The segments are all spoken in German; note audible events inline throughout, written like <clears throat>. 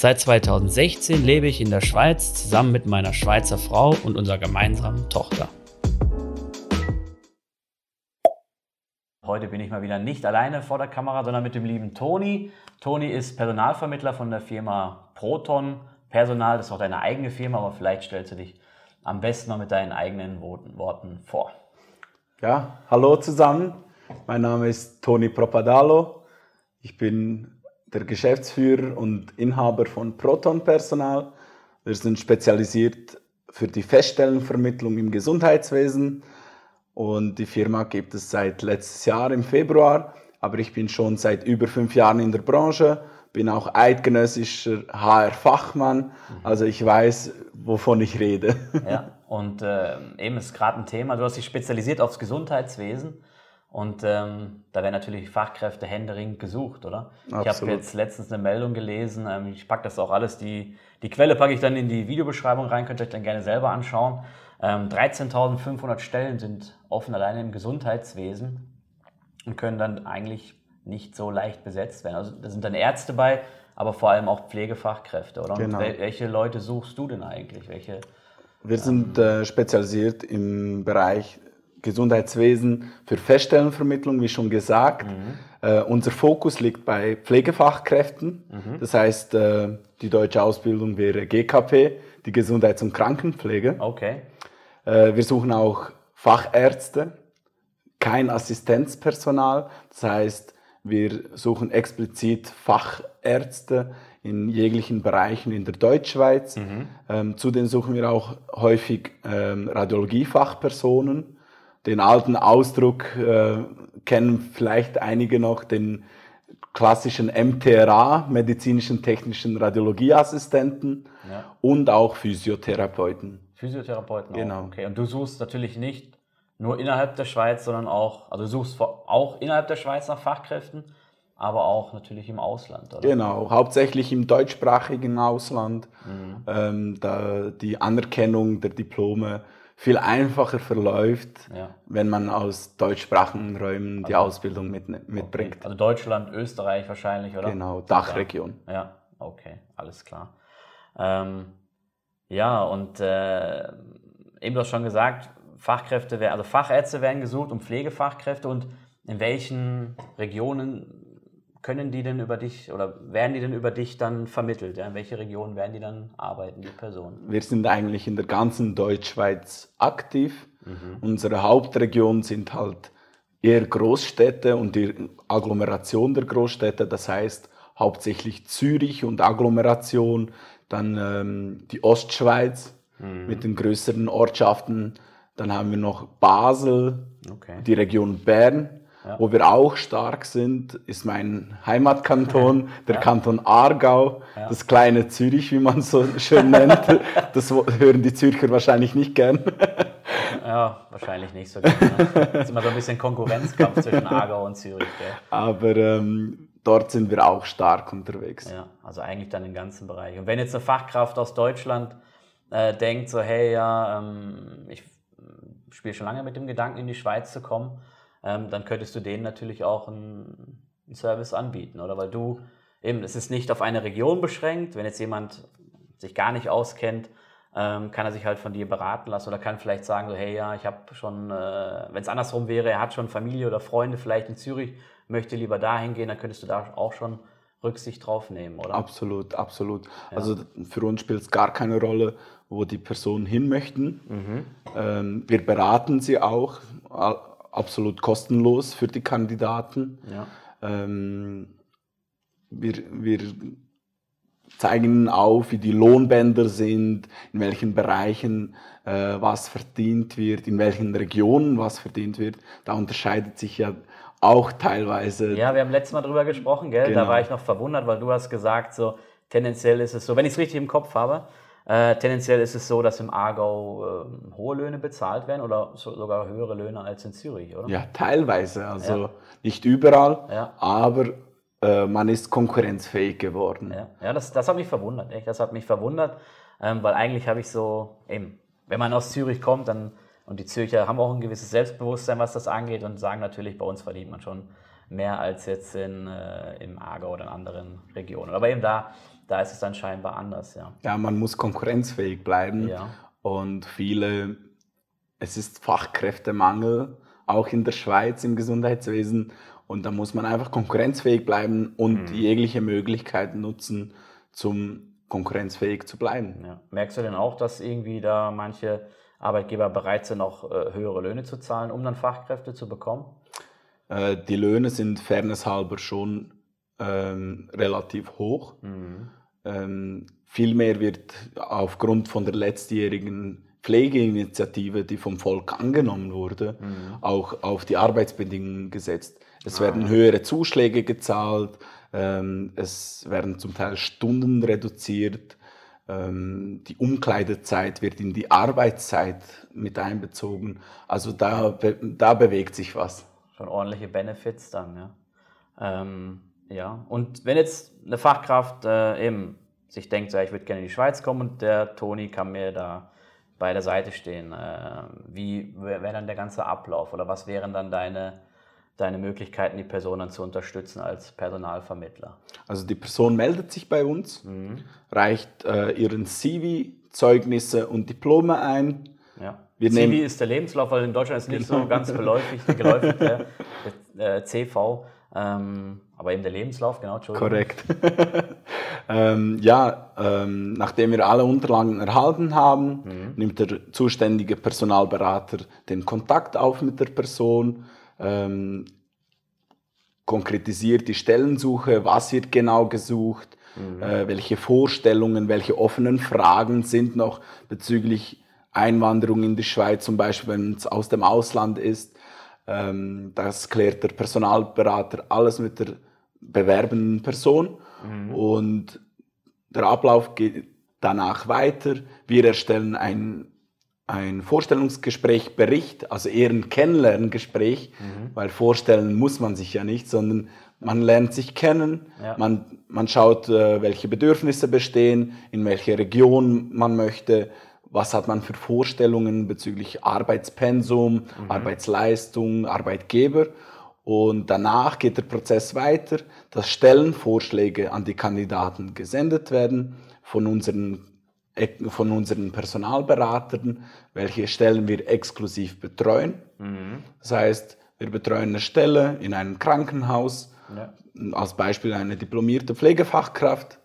Seit 2016 lebe ich in der Schweiz zusammen mit meiner Schweizer Frau und unserer gemeinsamen Tochter. Heute bin ich mal wieder nicht alleine vor der Kamera, sondern mit dem lieben Toni. Toni ist Personalvermittler von der Firma Proton Personal. Das ist auch deine eigene Firma, aber vielleicht stellst du dich am besten mal mit deinen eigenen Worten vor. Ja, hallo zusammen. Mein Name ist Toni Propadalo. Ich bin der Geschäftsführer und Inhaber von Proton Personal. Wir sind spezialisiert für die Feststellenvermittlung im Gesundheitswesen und die Firma gibt es seit letztes Jahr im Februar, aber ich bin schon seit über fünf Jahren in der Branche, bin auch eidgenössischer HR-Fachmann, also ich weiß, wovon ich rede. Ja, und äh, eben ist gerade ein Thema, du hast dich spezialisiert aufs Gesundheitswesen. Und ähm, da werden natürlich Fachkräfte händeringend gesucht, oder? Absolut. Ich habe jetzt letztens eine Meldung gelesen, ähm, ich packe das auch alles, die, die Quelle packe ich dann in die Videobeschreibung rein, könnt ihr euch dann gerne selber anschauen. Ähm, 13.500 Stellen sind offen alleine im Gesundheitswesen und können dann eigentlich nicht so leicht besetzt werden. Also da sind dann Ärzte bei, aber vor allem auch Pflegefachkräfte, oder? Genau. welche Leute suchst du denn eigentlich? Welche, Wir sind äh, spezialisiert im Bereich Gesundheitswesen für Feststellenvermittlung, wie schon gesagt. Mhm. Äh, unser Fokus liegt bei Pflegefachkräften. Mhm. Das heißt, äh, die deutsche Ausbildung wäre GKP, die Gesundheits- und Krankenpflege. Okay. Äh, wir suchen auch Fachärzte, kein Assistenzpersonal. Das heißt, wir suchen explizit Fachärzte in jeglichen Bereichen in der Deutschschweiz. Mhm. Ähm, zudem suchen wir auch häufig ähm, Radiologiefachpersonen den alten Ausdruck äh, kennen vielleicht einige noch, den klassischen MTRA, medizinischen technischen Radiologieassistenten ja. und auch Physiotherapeuten. Physiotherapeuten genau. Auch. Okay, und du suchst natürlich nicht nur innerhalb der Schweiz, sondern auch, also du suchst auch innerhalb der Schweiz nach Fachkräften, aber auch natürlich im Ausland, oder? Genau, hauptsächlich im deutschsprachigen Ausland. Mhm. Ähm, da die Anerkennung der Diplome viel einfacher verläuft, ja. wenn man aus deutschsprachigen Räumen die also, Ausbildung mit, mitbringt. Okay. Also Deutschland, Österreich wahrscheinlich, oder? Genau, Dachregion. Ja, okay, alles klar. Ähm, ja, und äh, eben du hast schon gesagt, Fachkräfte, also Fachärzte werden gesucht und Pflegefachkräfte und in welchen Regionen können die denn über dich oder werden die denn über dich dann vermittelt? Ja? In welche Region werden die dann arbeiten, die Personen? Wir sind eigentlich in der ganzen Deutschschweiz aktiv. Mhm. Unsere Hauptregion sind halt eher Großstädte und die Agglomeration der Großstädte, das heißt hauptsächlich Zürich und Agglomeration, dann ähm, die Ostschweiz mhm. mit den größeren Ortschaften, dann haben wir noch Basel, okay. die Region Bern ja. Wo wir auch stark sind, ist mein Heimatkanton, <laughs> der ja. Kanton Aargau, ja. das kleine Zürich, wie man so schön <laughs> nennt. Das hören die Zürcher wahrscheinlich nicht gern. Ja, wahrscheinlich nicht so gerne. Ne? Das ist immer so ein bisschen Konkurrenzkampf zwischen Aargau und Zürich. Gell? Aber ähm, dort sind wir auch stark unterwegs. Ja, also eigentlich dann im ganzen Bereich. Und wenn jetzt eine Fachkraft aus Deutschland äh, denkt, so hey, ja, ähm, ich spiele schon lange mit dem Gedanken, in die Schweiz zu kommen, ähm, dann könntest du denen natürlich auch einen, einen Service anbieten, oder? Weil du eben, es ist nicht auf eine Region beschränkt. Wenn jetzt jemand sich gar nicht auskennt, ähm, kann er sich halt von dir beraten lassen oder kann vielleicht sagen, so, hey, ja, ich habe schon, äh, wenn es andersrum wäre, er hat schon Familie oder Freunde vielleicht in Zürich, möchte lieber dahin gehen, dann könntest du da auch schon Rücksicht drauf nehmen, oder? Absolut, absolut. Ja. Also für uns spielt es gar keine Rolle, wo die Personen hin möchten. Mhm. Ähm, wir beraten sie auch absolut kostenlos für die Kandidaten. Ja. Ähm, wir, wir zeigen ihnen auf, wie die Lohnbänder sind, in welchen Bereichen äh, was verdient wird, in welchen Regionen was verdient wird. Da unterscheidet sich ja auch teilweise. Ja, wir haben letztes Mal drüber gesprochen, gell? Genau. Da war ich noch verwundert, weil du hast gesagt, so tendenziell ist es so, wenn ich es richtig im Kopf habe, Äh, tendenziell ist es so, dass im Aargau äh, hohe Löhne bezahlt werden oder so, sogar höhere Löhne als in Zürich, oder? Ja, teilweise. Also ja. nicht überall, ja. aber äh, man ist konkurrenzfähig geworden. Ja, ja das, das hat mich verwundert. Echt. Das hat mich verwundert, ähm, weil eigentlich habe ich so, eben, wenn man aus Zürich kommt, dann und die Zürcher haben auch ein gewisses Selbstbewusstsein, was das angeht und sagen natürlich, bei uns verdient man schon mehr als jetzt in, äh, im Aargau oder in anderen Regionen. Aber eben da, da ist es dann scheinbar anders, ja. Ja, man muss konkurrenzfähig bleiben ja. und viele, es ist Fachkräftemangel, auch in der Schweiz im Gesundheitswesen und da muss man einfach konkurrenzfähig bleiben und mhm. jegliche Möglichkeiten nutzen, zum konkurrenzfähig zu bleiben. Ja. Merkst du denn auch, dass irgendwie da manche Arbeitgeber bereit sind, auch äh, höhere Löhne zu zahlen, um dann Fachkräfte zu bekommen? Äh, die Löhne sind fairnesshalber schon ähm, relativ hoch. Mhm. Ähm, vielmehr wird aufgrund von der letztjährigen Pflegeinitiative, die vom Volk angenommen wurde, mhm. auch auf die Arbeitsbedingungen gesetzt. Es ah, werden höhere Zuschläge gezahlt, ähm, es werden zum Teil Stunden reduziert, ähm, die Umkleidezeit wird in die Arbeitszeit mit einbezogen. Also da, da bewegt sich was. Schon ordentliche Benefits dann, ja. Ähm, ja, und wenn jetzt eine Fachkraft äh, eben sich denkt, ja, ich würde gerne in die Schweiz kommen und der Toni kann mir da bei der Seite stehen, äh, wie wäre dann der ganze Ablauf oder was wären dann deine deine Möglichkeiten, die Person dann zu unterstützen als Personalvermittler? Also die Person meldet sich bei uns, mhm. reicht äh, ihren CV, Zeugnisse und Diplome ein. Ja. Wir CV nehmen, ist der Lebenslauf, weil in Deutschland ist nicht genau. so ganz geläufig, geläufig der, <laughs> der äh, CV. Ähm, aber eben der Lebenslauf, genau, Entschuldigung. Korrekt. <laughs> ähm, ja, ähm, nachdem wir alle Unterlagen erhalten haben, mhm. nimmt der zuständige Personalberater den Kontakt auf mit der Person, ähm, konkretisiert die Stellensuche, was wird genau gesucht, mhm. äh, welche Vorstellungen, welche offenen Fragen sind noch bezüglich Einwanderung in die Schweiz, zum Beispiel wenn es aus dem Ausland ist. Ähm, das klärt der Personalberater alles mit der bewerbenden Person mhm. und der Ablauf geht danach weiter. Wir erstellen ein ein Vorstellungsgespräch, Bericht, also eher ein Kennenlerngespräch, mhm. weil vorstellen muss man sich ja nicht, sondern man lernt sich kennen, ja. man, man schaut, äh, welche Bedürfnisse bestehen, in welche Region man möchte, was hat man für Vorstellungen bezüglich Arbeitspensum, mhm. Arbeitsleistung, Arbeitgeber. Und danach geht der Prozess weiter, dass Stellenvorschläge an die Kandidaten gesendet werden von unseren von unseren Personalberatern, welche Stellen wir exklusiv betreuen. Mhm. Das heißt, wir betreuen eine Stelle in einem Krankenhaus, ja. als Beispiel eine diplomierte Pflegefachkraft,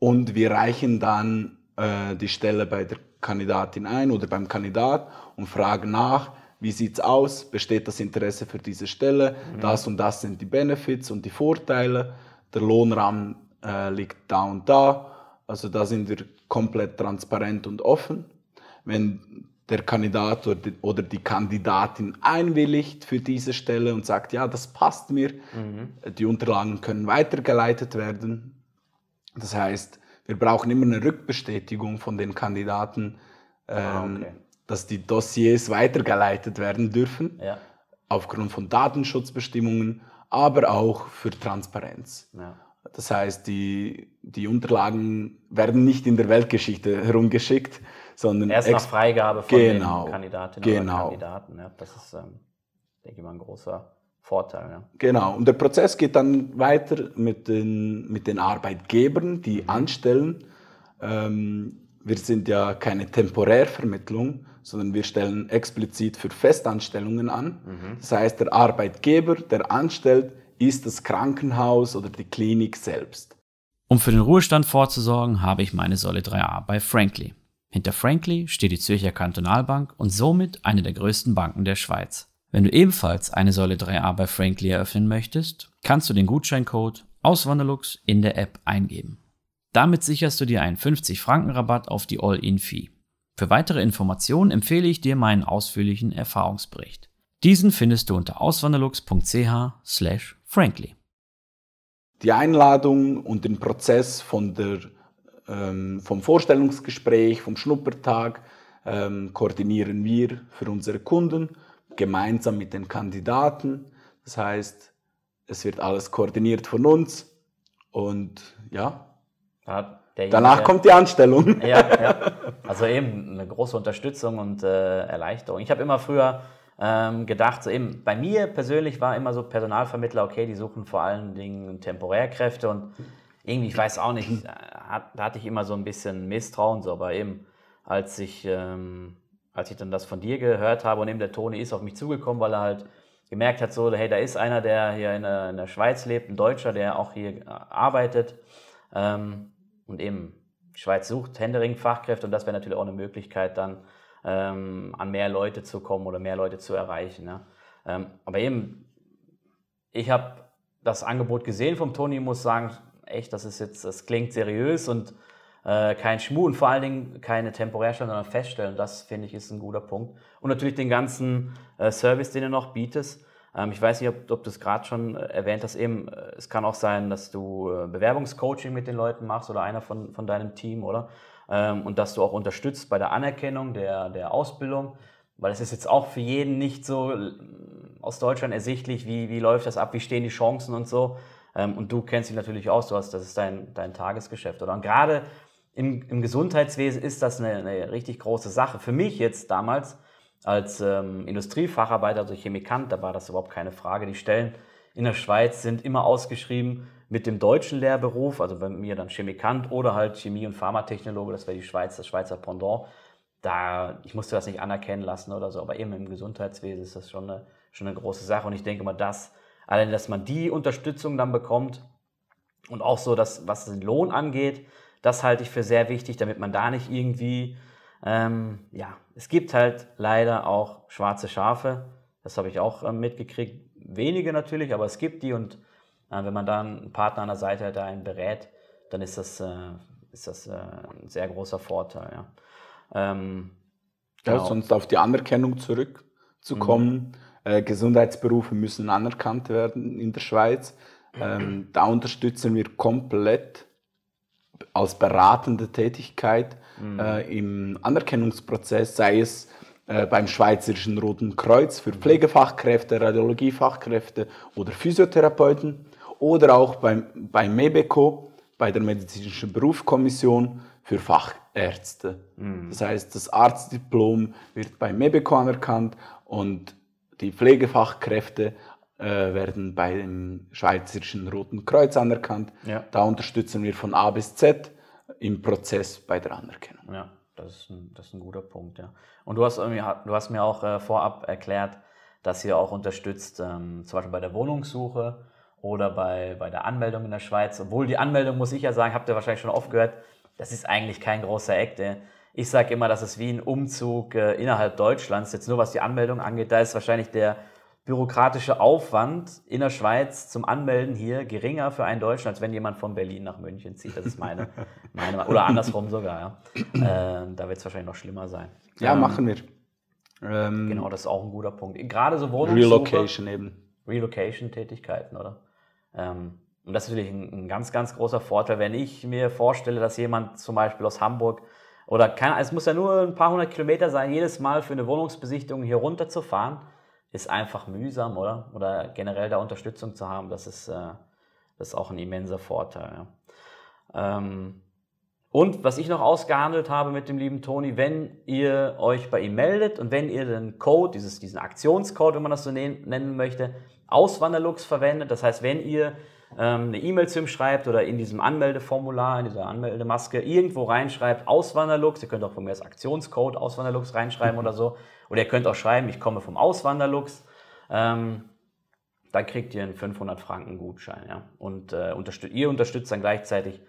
und wir reichen dann äh, die Stelle bei der Kandidatin ein oder beim Kandidat und fragen nach, wie sieht es aus, besteht das Interesse für diese Stelle, mhm. das und das sind die Benefits und die Vorteile, der Lohnrahmen äh, liegt da und da also da sind wir komplett transparent und offen. Wenn der Kandidat oder die, Kandidatin einwilligt für diese Stelle und sagt, ja, das passt mir, mhm. die Unterlagen können weitergeleitet werden. Das heißt, wir brauchen immer eine Rückbestätigung von den Kandidaten, ah, ähm, okay. Dass die Dossiers weitergeleitet werden dürfen, ja. aufgrund von Datenschutzbestimmungen, aber auch für Transparenz. Ja. Das heißt, die, die Unterlagen werden nicht in der Weltgeschichte herumgeschickt, sondern erst nach Freigabe von genau, den Kandidatinnen genau. oder Kandidaten. Ja, das ist, ähm, denke ich mal, ein großer Vorteil. Ja. Genau. Und der Prozess geht dann weiter mit den, mit den Arbeitgebern, die mhm. anstellen. Ähm, wir sind ja keine Temporärvermittlung, sondern wir stellen explizit für Festanstellungen an. Mhm. Das heißt, der Arbeitgeber, der anstellt, ist das Krankenhaus oder die Klinik selbst. Um für den Ruhestand vorzusorgen, habe ich meine Säule 3a bei Frankly. Hinter Frankly steht die Zürcher Kantonalbank und somit eine der größten Banken der Schweiz. Wenn du ebenfalls eine Säule 3a bei Frankly eröffnen möchtest, kannst du den Gutscheincode Auswanderlux in der App eingeben. Damit sicherst du dir einen 50 Franken Rabatt auf die All-In-Fee. Für weitere Informationen empfehle ich dir meinen ausführlichen Erfahrungsbericht. Diesen findest du unter auswanderlux.ch frankly. Die Einladung und den Prozess von der ähm, vom Vorstellungsgespräch, vom Schnuppertag ähm, koordinieren wir für unsere Kunden gemeinsam mit den Kandidaten. Das heißt, es wird alles koordiniert von uns und ja, danach kommt die Anstellung. Ja, ja, also eben eine große Unterstützung und äh, Erleichterung. Ich habe immer früher ähm, gedacht, so eben bei mir persönlich war immer so Personalvermittler, okay, die suchen vor allen Dingen Temporärkräfte und irgendwie, ich weiß auch nicht, da hatte ich immer so ein bisschen Misstrauen, so, aber eben als ich, ähm, als ich dann das von dir gehört habe und eben der Toni ist auf mich zugekommen, weil er halt gemerkt hat, so, hey, da ist einer, der hier in der, in der Schweiz lebt, ein Deutscher, der auch hier äh, arbeitet ähm, und eben Schweiz sucht Händering Fachkräfte und das wäre natürlich auch eine Möglichkeit dann ähm, an mehr Leute zu kommen oder mehr Leute zu erreichen. Ja. Ähm, aber eben, ich habe das Angebot gesehen vom Toni, muss sagen, echt, das ist jetzt, das klingt seriös und äh, kein Schmuh und vor allen Dingen keine Temporärstellen, sondern Feststellen. Das finde ich ist ein guter Punkt. Und natürlich den ganzen äh, Service, den du noch bietest. Ähm, ich weiß nicht, ob, ob du es gerade schon äh, erwähnt hast. Eben, äh, es kann auch sein, dass du äh, Bewerbungscoaching mit den Leuten machst oder einer von, von deinem Team, oder? Ähm, und dass du auch unterstützt bei der Anerkennung der, der Ausbildung. Weil es ist jetzt auch für jeden nicht so aus Deutschland ersichtlich, wie, wie läuft das ab, wie stehen die Chancen und so. Ähm, und du kennst dich natürlich aus, du hast, das ist dein, dein Tagesgeschäft. Oder? Und gerade im, im Gesundheitswesen ist das eine, eine, richtig große Sache. Für mich jetzt damals als ähm, Industriefacharbeiter, also Chemikant, da war das überhaupt keine Frage. Die Stellen in der Schweiz sind immer ausgeschrieben mit dem deutschen Lehrberuf, also bei mir dann Chemikant oder halt Chemie- und Pharmatechnologe, das wäre die Schweiz, das Schweizer Pendant. Da, ich musste das nicht anerkennen lassen oder so, aber eben im Gesundheitswesen ist das schon eine, schon eine große Sache. Und ich denke mal, das Allein, dass man die Unterstützung dann bekommt und auch so, dass, was den Lohn angeht, das halte ich für sehr wichtig, damit man da nicht irgendwie, ähm, ja, es gibt halt leider auch schwarze Schafe. Das habe ich auch äh, mitgekriegt. Wenige natürlich, aber es gibt die und äh, wenn man da einen Partner an der Seite hat, der einen berät, dann ist das, äh, ist das äh, ein sehr großer Vorteil. Ja. Ähm, genau. ja, sonst auf die Anerkennung zurückzukommen. Mhm äh, Gesundheitsberufe müssen anerkannt werden in der Schweiz. <clears throat> Ähm, da unterstützen wir komplett als beratende Tätigkeit mhm. äh, im Anerkennungsprozess, sei es äh, beim Schweizerischen Roten Kreuz für Pflegefachkräfte, Radiologiefachkräfte oder Physiotherapeuten oder auch beim, beim MEBECO, bei der Medizinischen Berufskommission für Fachärzte. Mhm. Das heißt, das Arztdiplom wird beim MEBECO anerkannt und die Pflegefachkräfte werden beim Schweizerischen Roten Kreuz anerkannt. Ja. Da unterstützen wir von A bis Z im Prozess bei der Anerkennung. Ja, das ist ein, das ist ein guter Punkt. Ja. Und du hast, du hast mir auch äh, vorab erklärt, dass ihr auch unterstützt, ähm, zum Beispiel bei der Wohnungssuche oder bei, bei der Anmeldung in der Schweiz. Obwohl die Anmeldung, muss ich ja sagen, habt ihr wahrscheinlich schon oft gehört, das ist eigentlich kein großer Act. Ey. Ich sage immer, das ist wie ein Umzug äh, innerhalb Deutschlands. Jetzt nur was die Anmeldung angeht, da ist wahrscheinlich der bürokratische Aufwand in der Schweiz zum Anmelden hier geringer für einen Deutschen, als wenn jemand von Berlin nach München zieht. Das ist meine, <laughs> meine oder andersrum sogar. Ja. Äh, da wird es wahrscheinlich noch schlimmer sein. Ja, ähm, machen wir. Ähm, genau, das ist auch ein guter Punkt. Gerade so Wohnungssuche. Relocation eben. Relocation-Tätigkeiten, oder? Ähm, und das ist natürlich ein, ein, ganz, ganz großer Vorteil, wenn ich mir vorstelle, dass jemand zum Beispiel aus Hamburg oder kann, es muss ja nur ein paar hundert Kilometer sein, jedes Mal für eine Wohnungsbesichtigung hier runter zu fahren, ist einfach mühsam, oder? Oder generell da Unterstützung zu haben, das ist, äh, das ist auch ein immenser Vorteil. Ja. Ähm, und was ich noch ausgehandelt habe mit dem lieben Toni, wenn ihr euch bei ihm meldet und wenn ihr den Code, dieses, diesen Aktionscode, wenn man das so nennen möchte, Auswanderlux verwendet, das heißt, wenn ihr ähm, eine E-Mail zu ihm schreibt oder in diesem Anmeldeformular, in dieser Anmeldemaske irgendwo reinschreibt, Auswanderlux, ihr könnt auch von mir das Aktionscode Auswanderlux reinschreiben oder so, oder ihr könnt auch schreiben, ich komme vom Auswanderlux, ähm, dann kriegt ihr einen 500 Franken Gutschein. Ja? Und äh, unterstützt, ihr unterstützt dann gleichzeitig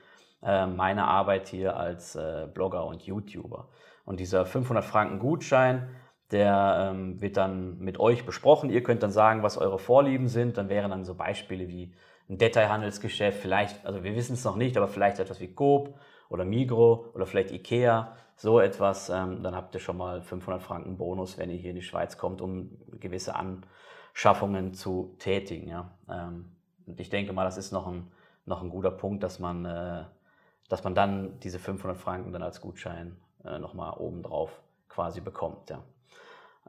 äh, meine Arbeit hier als äh, Blogger und YouTuber. Und dieser 500 Franken Gutschein, der ähm, wird dann mit euch besprochen. Ihr könnt dann sagen, was eure Vorlieben sind. Dann wären dann so Beispiele wie ein Detailhandelsgeschäft, vielleicht, also wir wissen es noch nicht, aber vielleicht etwas wie Coop oder Migro oder vielleicht Ikea, so etwas, ähm, dann habt ihr schon mal 500 Franken Bonus, wenn ihr hier in die Schweiz kommt, um gewisse Anschaffungen zu tätigen. Ja. Ähm, und ich denke mal, das ist noch ein, noch ein guter Punkt, dass man äh, dass man dann diese 500 Franken dann als Gutschein äh, nochmal obendrauf quasi bekommt. Ja,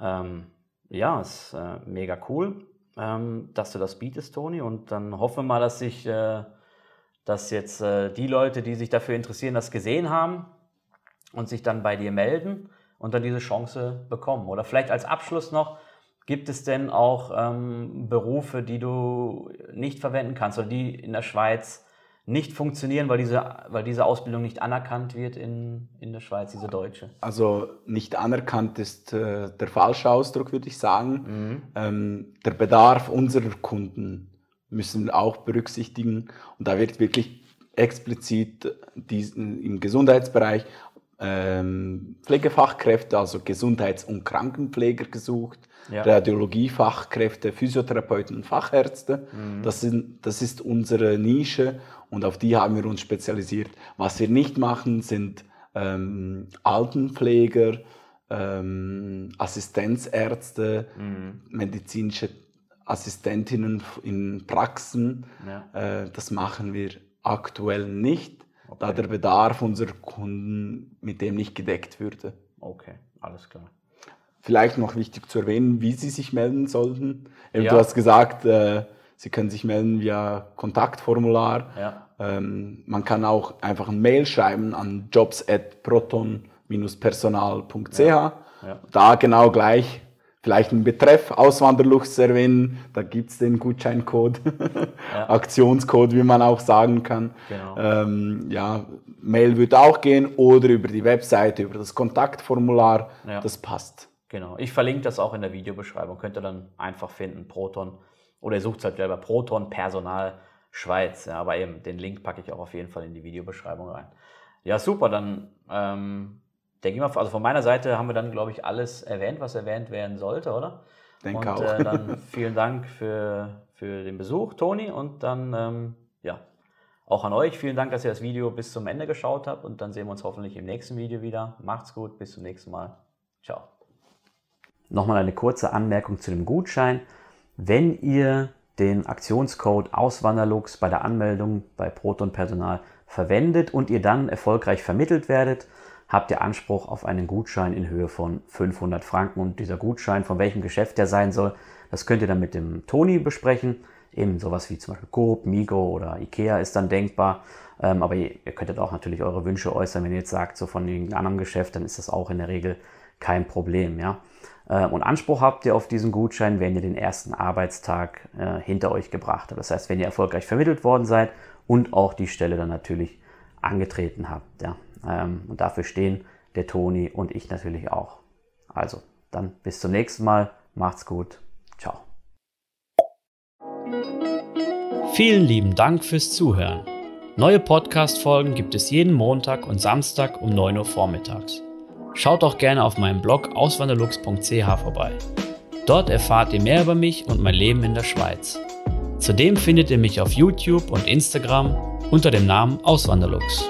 ähm, ja ist äh, mega cool, ähm, dass du das bietest, Toni. Und dann hoffen wir mal, dass sich, äh, dass jetzt äh, die Leute, die sich dafür interessieren, das gesehen haben und sich dann bei dir melden und dann diese Chance bekommen. Oder vielleicht als Abschluss noch, gibt es denn auch ähm, Berufe, die du nicht verwenden kannst oder die in der Schweiz nicht funktionieren, weil diese, weil diese Ausbildung nicht anerkannt wird in, in der Schweiz, diese deutsche? Also nicht anerkannt ist äh, der falsche Ausdruck, würde ich sagen. Mhm. Ähm, der Bedarf unserer Kunden müssen wir auch berücksichtigen. Und da wird wirklich explizit diesen, im Gesundheitsbereich ähm, Pflegefachkräfte, also Gesundheits- und Krankenpfleger gesucht, ja. Radiologiefachkräfte, Physiotherapeuten und Fachärzte. Mhm. Das, sind, das ist unsere Nische und auf die haben wir uns spezialisiert. Was wir nicht machen, sind ähm, Altenpfleger, ähm, Assistenzärzte, mhm. medizinische Assistentinnen in Praxen. Ja. Äh, das machen wir aktuell nicht, okay. da der Bedarf unserer Kunden mit dem nicht gedeckt würde. Okay, alles klar. Vielleicht noch wichtig zu erwähnen, wie sie sich melden sollten. Ja. Du hast gesagt, äh, Sie können sich melden via Kontaktformular. Ja. Ähm, man kann auch einfach ein Mail schreiben an jobs@proton-personal.ch. Ja. Da genau gleich vielleicht einen Betreff Auswanderlux erwähnen. Da gibt es den Gutscheincode, <laughs> Aktionscode, wie man auch sagen kann. Genau. Ähm, ja, Mail würde auch gehen oder über die Webseite, über das Kontaktformular. Das passt. Genau. Ich verlinke das auch in der Videobeschreibung. Könnt ihr dann einfach finden, Proton oder ihr sucht es halt selber Proton Personal Schweiz. Ja, aber eben, den Link packe ich auch auf jeden Fall in die Videobeschreibung rein. Ja, super, dann ähm, denke ich mal, also von meiner Seite haben wir dann, glaube ich, alles erwähnt, was erwähnt werden sollte, oder? Denke und, auch. Äh, dann <laughs> vielen Dank für, für den Besuch, Toni. Und dann, ähm, ja, auch an euch. Vielen Dank, dass ihr das Video bis zum Ende geschaut habt. Und dann sehen wir uns hoffentlich im nächsten Video wieder. Macht's gut, bis zum nächsten Mal. Ciao. Nochmal eine kurze Anmerkung zu dem Gutschein. Wenn ihr den Aktionscode Auswanderlux bei der Anmeldung bei Proton Personal verwendet und ihr dann erfolgreich vermittelt werdet, habt ihr Anspruch auf einen Gutschein in Höhe von 500 Franken. Und dieser Gutschein, von welchem Geschäft der sein soll, das könnt ihr dann mit dem Toni besprechen. Eben sowas wie zum Beispiel Coop, Migo oder Ikea ist dann denkbar. Ähm, aber ihr, könntet auch natürlich eure Wünsche äußern. Wenn ihr jetzt sagt, so von irgendeinem anderen Geschäft, dann ist das auch in der Regel kein Problem. Ja? Äh, und Anspruch habt ihr auf diesen Gutschein, wenn ihr den ersten Arbeitstag äh, hinter euch gebracht habt. Das heißt, wenn ihr erfolgreich vermittelt worden seid und auch die Stelle dann natürlich angetreten habt. Ja. Ähm, und dafür stehen der Toni und ich natürlich auch. Also, dann bis zum nächsten Mal. Macht's gut. Ciao. Vielen lieben Dank fürs Zuhören. Neue Podcast-Folgen gibt es jeden Montag und Samstag um 9 Uhr vormittags. Schaut auch gerne auf meinem Blog auswanderlux.ch vorbei. Dort erfahrt ihr mehr über mich und mein Leben in der Schweiz. Zudem findet ihr mich auf YouTube und Instagram unter dem Namen Auswanderlux.